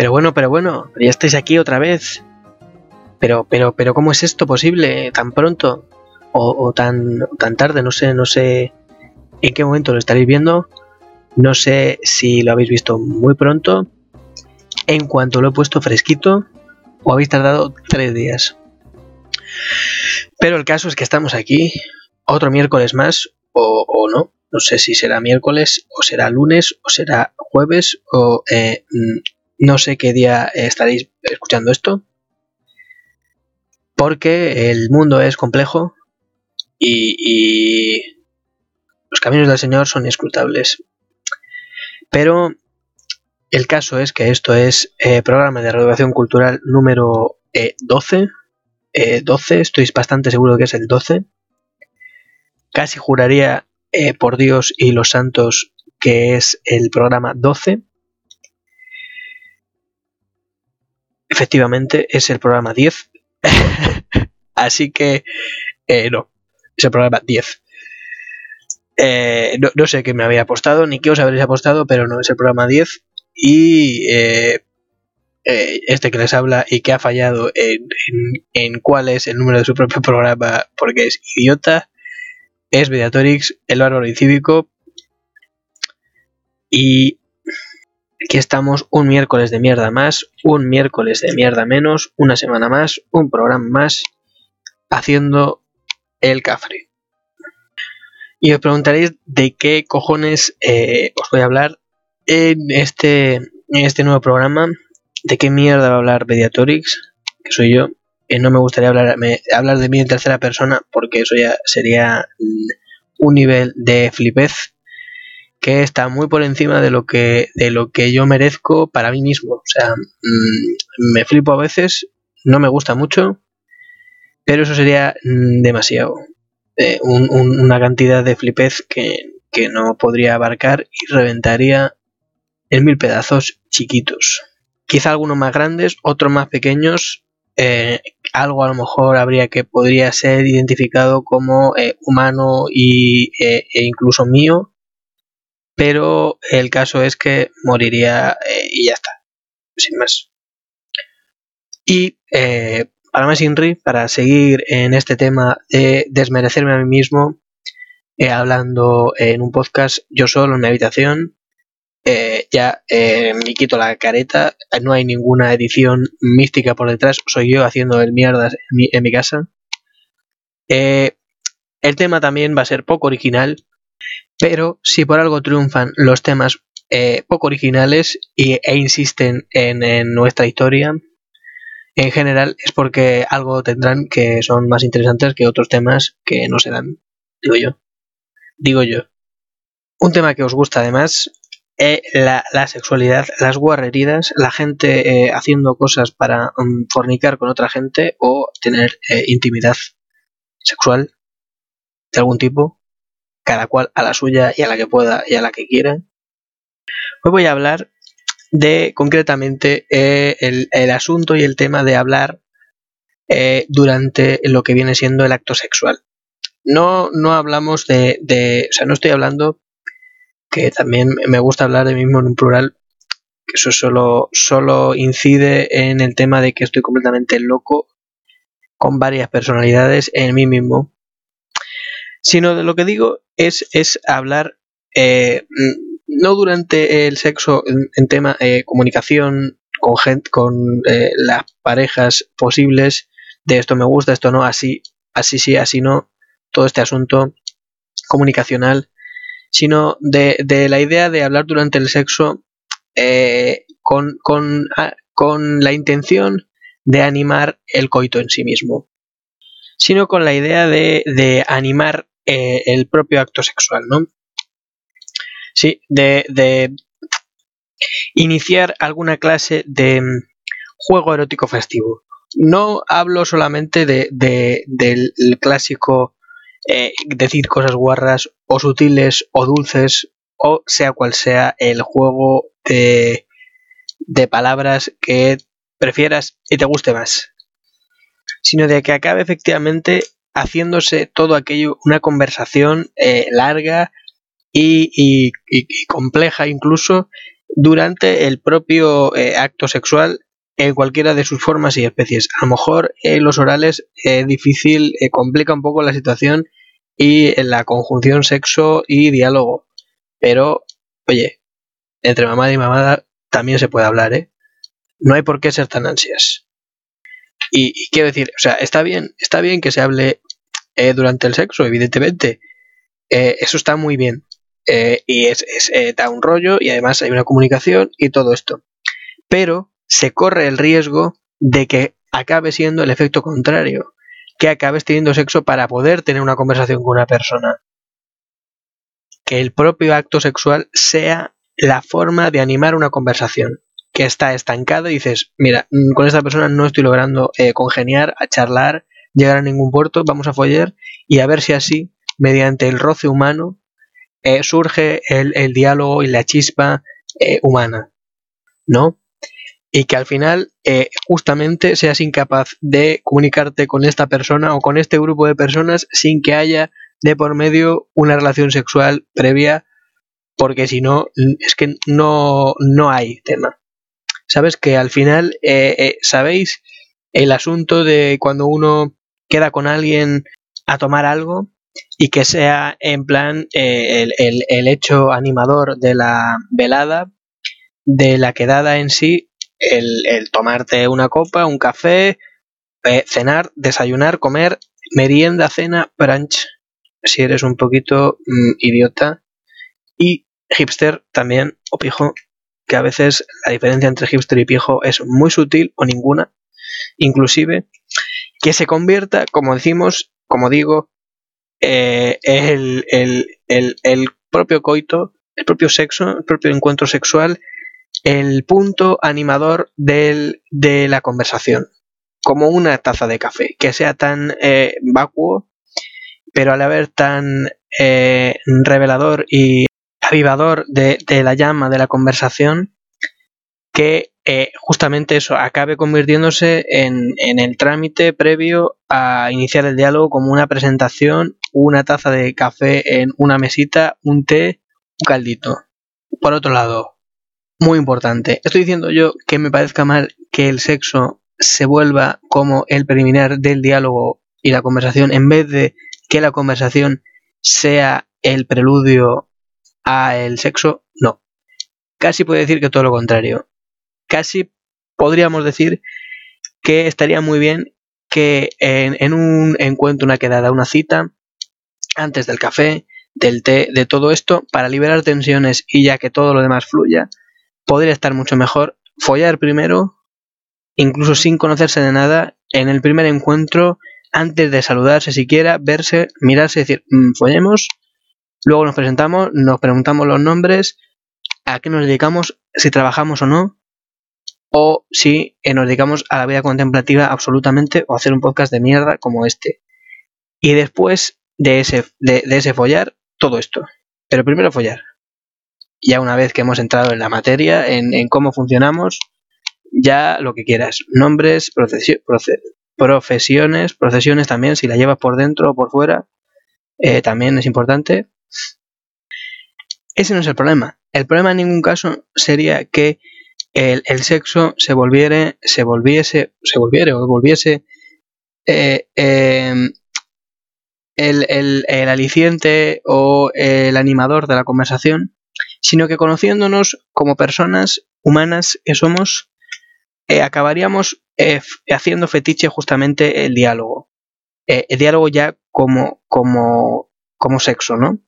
Pero bueno, pero bueno, ya estáis aquí otra vez. Pero, pero, pero, ¿cómo es esto posible tan pronto? O, tan, tan tarde, no sé, no sé en qué momento lo estaréis viendo. No sé si lo habéis visto muy pronto, en cuanto lo he puesto fresquito, o habéis tardado tres días. Pero el caso es que estamos aquí, otro miércoles más, o, no. No sé si será miércoles, o será lunes, o será jueves, o eh, mm, no sé qué día estaréis escuchando esto. Porque el mundo es complejo y, los caminos del Señor son inescrutables. Pero el caso es que esto es eh, programa de reeducación cultural número 12. Eh, 12, eh, estoy bastante seguro que es el 12. Casi juraría por Dios y los santos que es el programa 12. Efectivamente, es el programa 10. Así que no, es el programa 10. Eh, no, sé qué me había apostado, ni qué os habréis apostado, pero no es el programa 10. Y eh, eh, este que les habla y que ha fallado en, cuál es el número de su propio programa porque es idiota, es Mediatorix, el bárbaro incívico. Y aquí estamos un miércoles de mierda más, un miércoles de mierda menos, una semana más, un programa más, haciendo el cafre. Y os preguntaréis de qué cojones eh, os voy a hablar en este, este nuevo programa. ¿De qué mierda va a hablar Mediatorix? Que soy yo. Eh, no me gustaría hablar, hablar de mí en tercera persona porque eso ya sería un nivel de flipez que está muy por encima de lo que, de lo que yo merezco para mí mismo. O sea, mm, me flipo a veces, no me gusta mucho, pero eso sería mm, demasiado una cantidad de flipez que, no podría abarcar y reventaría en mil pedazos chiquitos. Quizá algunos más grandes, otros más pequeños. Eh, algo a lo mejor habría que podría ser identificado como eh, humano y, eh, e incluso mío. Pero el caso es que moriría y ya está. Sin más. Y para más Inri, para seguir en este tema de desmerecerme a mí mismo, eh, hablando en un podcast yo solo en mi habitación, eh, ya eh, me quito la careta, no hay ninguna edición mística por detrás, soy yo haciendo el mierdas en mi, casa. el tema también va a ser poco original, pero si por algo triunfan los temas poco originales e insisten en nuestra historia, en general es porque algo tendrán que son más interesantes que otros temas que no serán, digo yo. Digo yo. Un tema que os gusta además es la, sexualidad, las guarreridas, la gente eh, haciendo cosas para mm, fornicar con otra gente o tener eh, intimidad sexual de algún tipo, cada cual a la suya y a la que pueda y a la que quiera. Hoy voy a hablar de concretamente eh, el, asunto y el tema de hablar eh, durante lo que viene siendo el acto sexual. No, no hablamos de, de, o sea, no estoy hablando, que también me gusta hablar de mí mismo en un plural, que eso solo, solo incide en el tema de que estoy completamente loco con varias personalidades en mí mismo, sino de lo que digo es, es hablar eh, no durante el sexo en, tema eh, comunicación con gente, con eh, las parejas posibles de esto me gusta, esto no, así, así sí, así no, todo este asunto comunicacional, sino de, de la idea de hablar durante el sexo eh, con, con, ah, con la intención de animar el coito en sí mismo, sino con la idea de, de animar el propio acto sexual, ¿no? Sí, de, iniciar alguna clase de mm, juego erótico festivo. No hablo solamente de, del clásico eh, decir cosas guarras o sutiles o dulces o sea cual sea el juego de, de palabras que prefieras y te guste más, sino de que acabe efectivamente haciéndose todo aquello una conversación eh, larga y, compleja incluso durante el propio eh, acto sexual en cualquiera de sus formas y especies. A lo mejor en los orales es difícil, complica un poco la situación y la conjunción sexo y diálogo. Pero, oye, entre mamada y mamada también se puede hablar, ¿eh? No hay por qué ser tan ansias. Y, quiero decir, o sea, está bien, está bien que se hable eh, durante el sexo, evidentemente. Eh, eso está muy bien. Eh, y es, da un rollo y además hay una comunicación y todo esto. Pero se corre el riesgo de que acabe siendo el efecto contrario, que acabes teniendo sexo para poder tener una conversación con una persona. Que el propio acto sexual sea la forma de animar una conversación que está estancada y dices, mira, mm, con esta persona no estoy logrando eh, congeniar, a charlar, llegar a ningún puerto, vamos a follar y a ver si así, mediante el roce humano, eh, surge el, diálogo y la chispa eh, humana, ¿no? Y que al final justamente seas incapaz de comunicarte con esta persona o con este grupo de personas sin que haya de por medio una relación sexual previa porque si no, es que no, no hay tema. Sabes que al final, eh, eh, ¿sabéis el asunto de cuando uno queda con alguien a tomar algo y que sea en plan eh, el, hecho animador de la velada, de la quedada en sí, el, el tomarte una copa, un café, cenar, desayunar, comer, merienda, cena, brunch, si eres un poquito mm, idiota, y hipster también, o pijo, que a veces la diferencia entre hipster y pijo es muy sutil o ninguna, inclusive, que se convierta, como decimos, como digo, eh, el, el, propio coito, el propio sexo, el propio encuentro sexual, el punto animador del, de la conversación, como una taza de café, que sea tan eh, vacuo, pero a la vez tan eh, revelador y avivador de, la llama de la conversación que eh, justamente eso acabe convirtiéndose en, el trámite previo a iniciar el diálogo como una presentación, una taza de café en una mesita, un té, un caldito. Por otro lado, muy importante, estoy diciendo yo que me parezca mal que el sexo se vuelva como el preliminar del diálogo y la conversación en vez de que la conversación sea el preludio a el sexo, no. Casi puede decir que todo lo contrario. Casi podríamos decir que estaría muy bien que en, un encuentro, una quedada, una cita, antes del café, del té, de todo esto, para liberar tensiones y ya que todo lo demás fluya, podría estar mucho mejor follar primero, incluso sin conocerse de nada, en el primer encuentro, antes de saludarse siquiera, verse, mirarse y decir, mm, follemos, Luego nos presentamos, nos preguntamos los nombres, a qué nos dedicamos, si trabajamos o no, o si eh, nos dedicamos a la vida contemplativa absolutamente o hacer un podcast de mierda como este. Y después de ese, de, ese follar, todo esto. Pero primero follar. Ya una vez que hemos entrado en la materia, en, cómo funcionamos, ya lo que quieras. Nombres, profesiones, procesiones también, si la llevas por dentro o por fuera, eh, también es importante. Ese no es el problema. El problema en ningún caso sería que el, sexo se volviera, se volviese, se volviera o volviese eh, em, el, el, aliciente o el animador de la conversación, sino que conociéndonos como personas humanas que somos, eh, acabaríamos eh, haciendo fetiche justamente el diálogo. el diálogo ya como, como, como sexo, ¿no?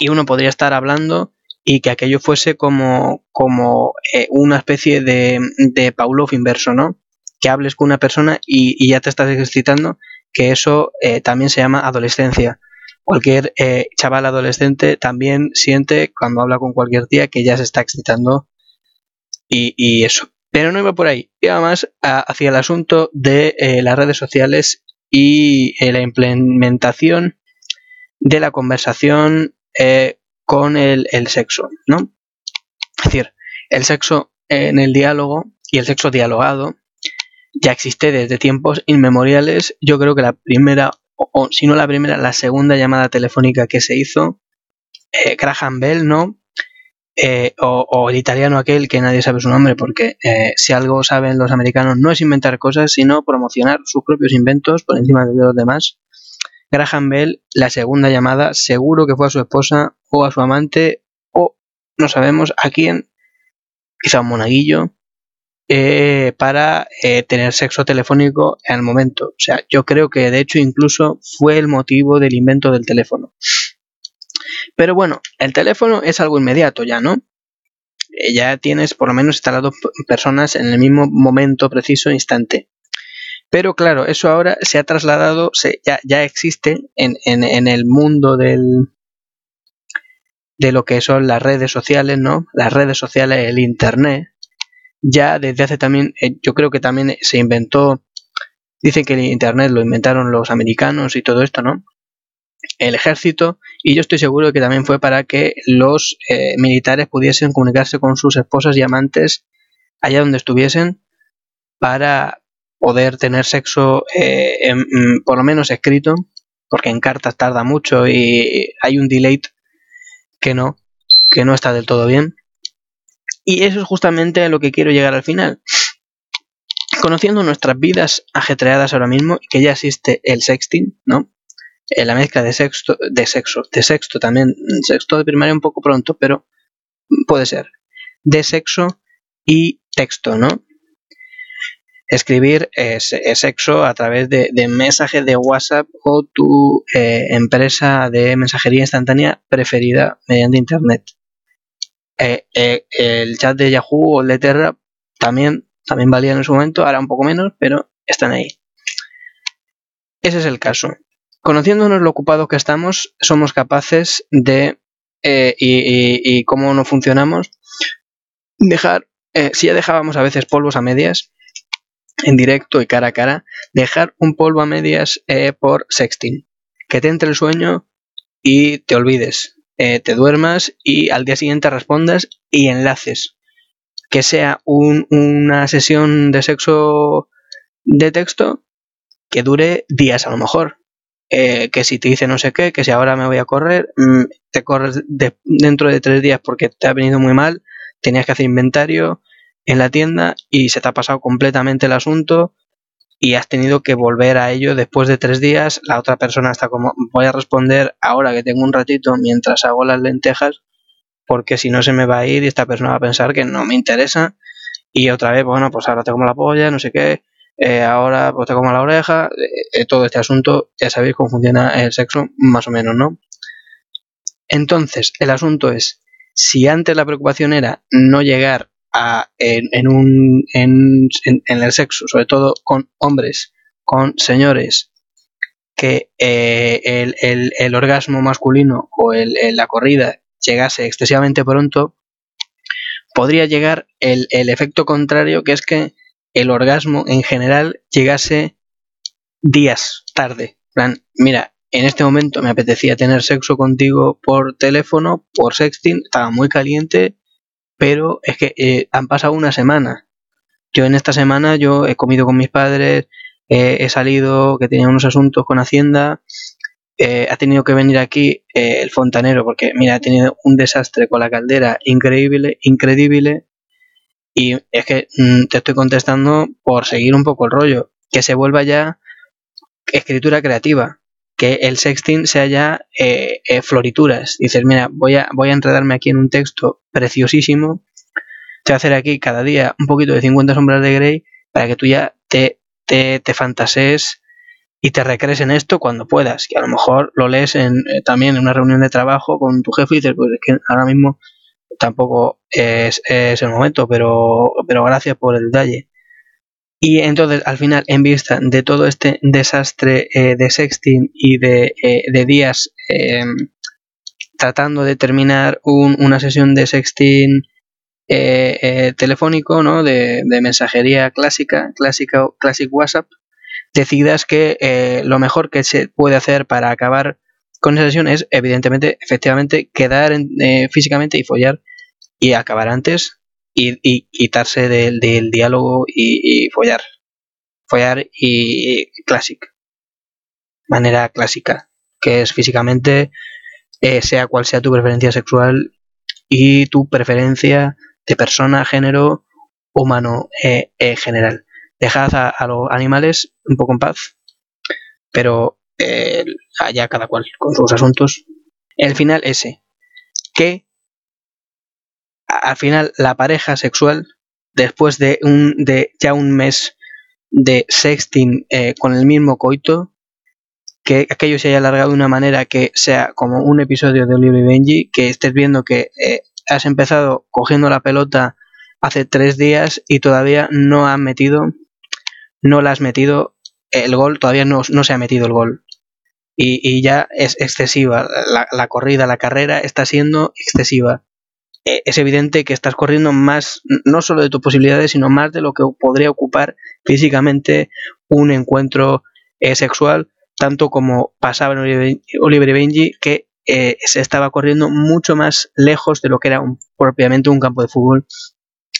y uno podría estar hablando y que aquello fuese como, como eh, una especie de, de Pavlov inverso, ¿no? Que hables con una persona y, ya te estás excitando, que eso eh, también se llama adolescencia. Cualquier eh, chaval adolescente también siente cuando habla con cualquier tía que ya se está excitando y, y eso. Pero no iba por ahí, iba más hacia el asunto de las redes sociales y la implementación de la conversación eh, con el, sexo, ¿no? Es decir, el sexo en el diálogo y el sexo dialogado ya existe desde tiempos inmemoriales. Yo creo que la primera, o, si no la primera, la segunda llamada telefónica que se hizo, eh, Graham Bell, ¿no? eh, o, el italiano aquel que nadie sabe su nombre, porque eh, si algo saben los americanos no es inventar cosas, sino promocionar sus propios inventos por encima de los demás. Graham Bell, la segunda llamada, seguro que fue a su esposa o a su amante o no sabemos a quién, quizá un monaguillo, eh, para tener sexo telefónico en el momento. O sea, yo creo que de hecho incluso fue el motivo del invento del teléfono. Pero bueno, el teléfono es algo inmediato ya, ¿no? Eh, ya tienes por lo menos instalado personas en el mismo momento preciso, instante. Pero claro, eso ahora se ha trasladado, ya, existe en, el mundo del, de lo que son las redes sociales, ¿no? Las redes sociales, el Internet. Ya desde hace también, eh, yo creo que también se inventó, dicen que el Internet lo inventaron los americanos y todo esto, ¿no? el ejército y yo estoy seguro de que también fue para que los eh, militares pudiesen comunicarse con sus esposas y amantes allá donde estuviesen para poder tener sexo eh, mm, por lo menos escrito porque en cartas tarda mucho y hay un delay que no que no está del todo bien. Y eso es justamente a lo que quiero llegar al final. Conociendo nuestras vidas ajetreadas ahora mismo que ya existe el sexting no eh, la mezcla de sexto, de sexo, de sexto también, sexto de primaria un poco pronto, pero puede ser, de sexo y texto, ¿no? Escribir sexo a través de, mensajes de WhatsApp o tu eh, empresa de mensajería instantánea preferida mediante Internet. Eh, el chat de Yahoo o el de Terra también, también en su momento, ahora un poco menos, pero están ahí. Ese es el caso. Conociéndonos lo ocupados que estamos, somos capaces de, eh, y, cómo no funcionamos, dejar, eh, si ya dejábamos a veces polvos a medias, en directo y cara a cara, dejar un polvo a medias eh, por sexting. Que te entre el sueño y te olvides. te duermas y al día siguiente respondas y enlaces. Que sea una sesión de sexo de texto que dure días a lo mejor. Eh, que si te dice no sé qué, que si ahora me voy a correr, mm, te corres dentro de tres días porque te ha venido muy mal, tenías que hacer inventario en la tienda y se te ha pasado completamente el asunto y has tenido que volver a ello después de tres días. La otra persona está como, voy a responder ahora que tengo un ratito mientras hago las lentejas, porque si no se me va a ir y esta persona va a pensar que no me interesa. Y otra vez, bueno, pues ahora tengo la polla, no sé qué, eh, ahora pues te como la oreja, eh, todo este asunto, ya sabéis cómo funciona el sexo, más o menos, ¿no? Entonces, el asunto es, si antes la preocupación era no llegar a, en, un, en, el sexo, sobre todo con hombres, con señores, que eh, el, el, orgasmo masculino o la corrida llegase excesivamente pronto, podría llegar el, el efecto contrario, que es que el orgasmo en general llegase días tarde. plan, mira, en este momento me apetecía tener sexo contigo por teléfono, por sexting, estaba muy caliente, pero es que eh, han pasado una semana. Yo en esta semana yo he comido con mis padres, he salido, que tenía unos asuntos con Hacienda, eh, ha tenido que venir aquí eh, el fontanero porque, mira, ha tenido un desastre con la caldera increíble, increíble, y es que mm, te estoy contestando por seguir un poco el rollo. Que se vuelva ya escritura creativa. Que el sexting sea ya eh, eh, florituras. Dices, mira, voy a, voy a enredarme aquí en un texto preciosísimo. Te voy a hacer aquí cada día un poquito de 50 sombras de Grey para que tú ya te, te, te fantasees y te recrees en esto cuando puedas. Que a lo mejor lo lees en, eh, también en una reunión de trabajo con tu jefe y dices, pues es que ahora mismo tampoco es, el momento, pero, pero gracias por el detalle. Y entonces, al final, en vista de todo este desastre eh, de sexting y de, eh, días em, tratando de terminar una sesión de sexting eh, telefónico, ¿no? De, mensajería clásica, clásica, classic WhatsApp, decidas que lo mejor que se puede hacer para acabar con esa sesión es, evidentemente, efectivamente, quedar físicamente y follar y acabar antes y, quitarse del, diálogo y, follar. Follar y clásico. Manera clásica. Que es físicamente, eh, sea cual sea tu preferencia sexual, y tu preferencia de persona, género, humano eh, eh, general. Dejad a, los animales un poco en paz, pero eh, allá cada cual con sus asuntos. El final ese, que al final la pareja sexual, después de, un, de ya un mes de sexting con el mismo coito, que aquello se haya alargado de una manera que sea como un episodio de Oliver y Benji, que estés viendo que has empezado cogiendo la pelota hace tres días y todavía no ha metido, no la has metido el gol, todavía no, no se ha metido el gol. Y, ya es excesiva. La, corrida, la carrera está siendo excesiva. E, es evidente que estás corriendo más, no solo de tus posibilidades, sino más de lo que podría ocupar físicamente un encuentro eh, sexual, tanto como pasaba en Oliver y Benji, que eh, se estaba corriendo mucho más lejos de lo que era propiamente un campo de fútbol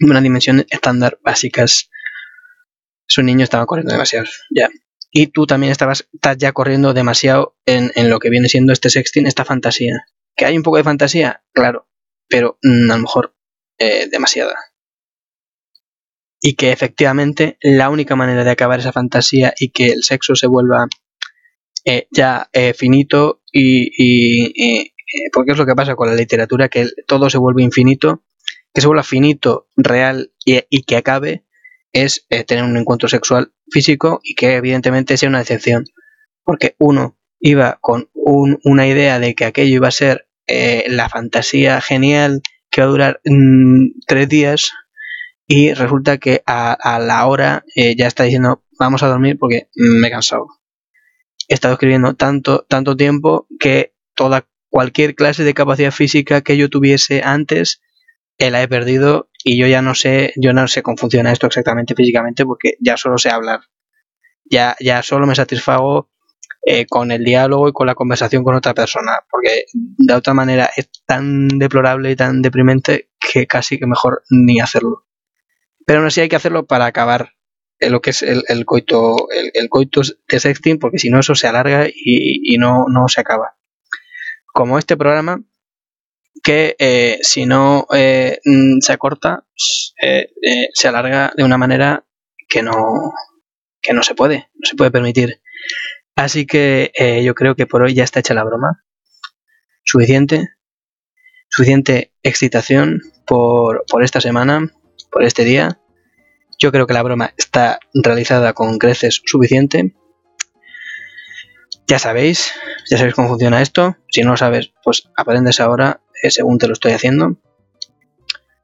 una dimensión estándar básicas. Su niño estaba corriendo demasiado, ya. Y tú también estabas, estás ya corriendo demasiado en, lo que viene siendo este sexting, esta fantasía. ¿Que hay un poco de fantasía? Claro, pero mm, a lo mejor eh, demasiada. Y que efectivamente la única manera de acabar esa fantasía y que el sexo se vuelva eh, ya eh, finito y, y porque es lo que pasa con la literatura, que todo se vuelve infinito que se vuelva finito, real y, que acabe es eh, tener un encuentro sexual físico y que evidentemente sea una decepción. Porque uno iba con una idea de que aquello iba a ser eh, la fantasía genial que va a durar mm, tres días y resulta que a, la hora eh, ya está diciendo vamos a dormir porque me he cansado. He estado escribiendo tanto, tanto tiempo que toda cualquier clase de capacidad física que yo tuviese antes la he perdido y yo ya no sé, yo no sé cómo funciona esto exactamente físicamente porque ya solo sé hablar. Ya, ya solo me satisfago eh, con el diálogo y con la conversación con otra persona, porque de otra manera es tan deplorable y tan deprimente que casi que mejor ni hacerlo. Pero aún así hay que hacerlo para acabar lo que es el, el coito el, coito de sexting, porque si no eso se alarga y, y no, no se acaba. Como este programa, que eh, si no eh, mm, se acorta, pues, eh, se alarga de una manera que no, que no se puede, no se puede permitir. Así que yo creo que por hoy ya está hecha la broma. Suficiente, suficiente excitación por, por esta semana, por este día. Yo creo que la broma está realizada con creces suficiente. Ya sabéis, ya sabéis cómo funciona esto. Si no lo sabes, pues aprendes ahora eh, según te lo estoy haciendo.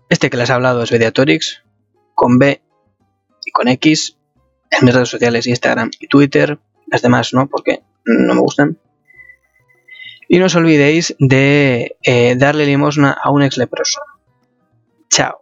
Este que les he hablado es Mediatorix, con B y con X, en mis redes sociales Instagram y Twitter, las demás no, porque no me gustan. Y no os olvidéis de eh, darle limosna a un ex leproso. Chao.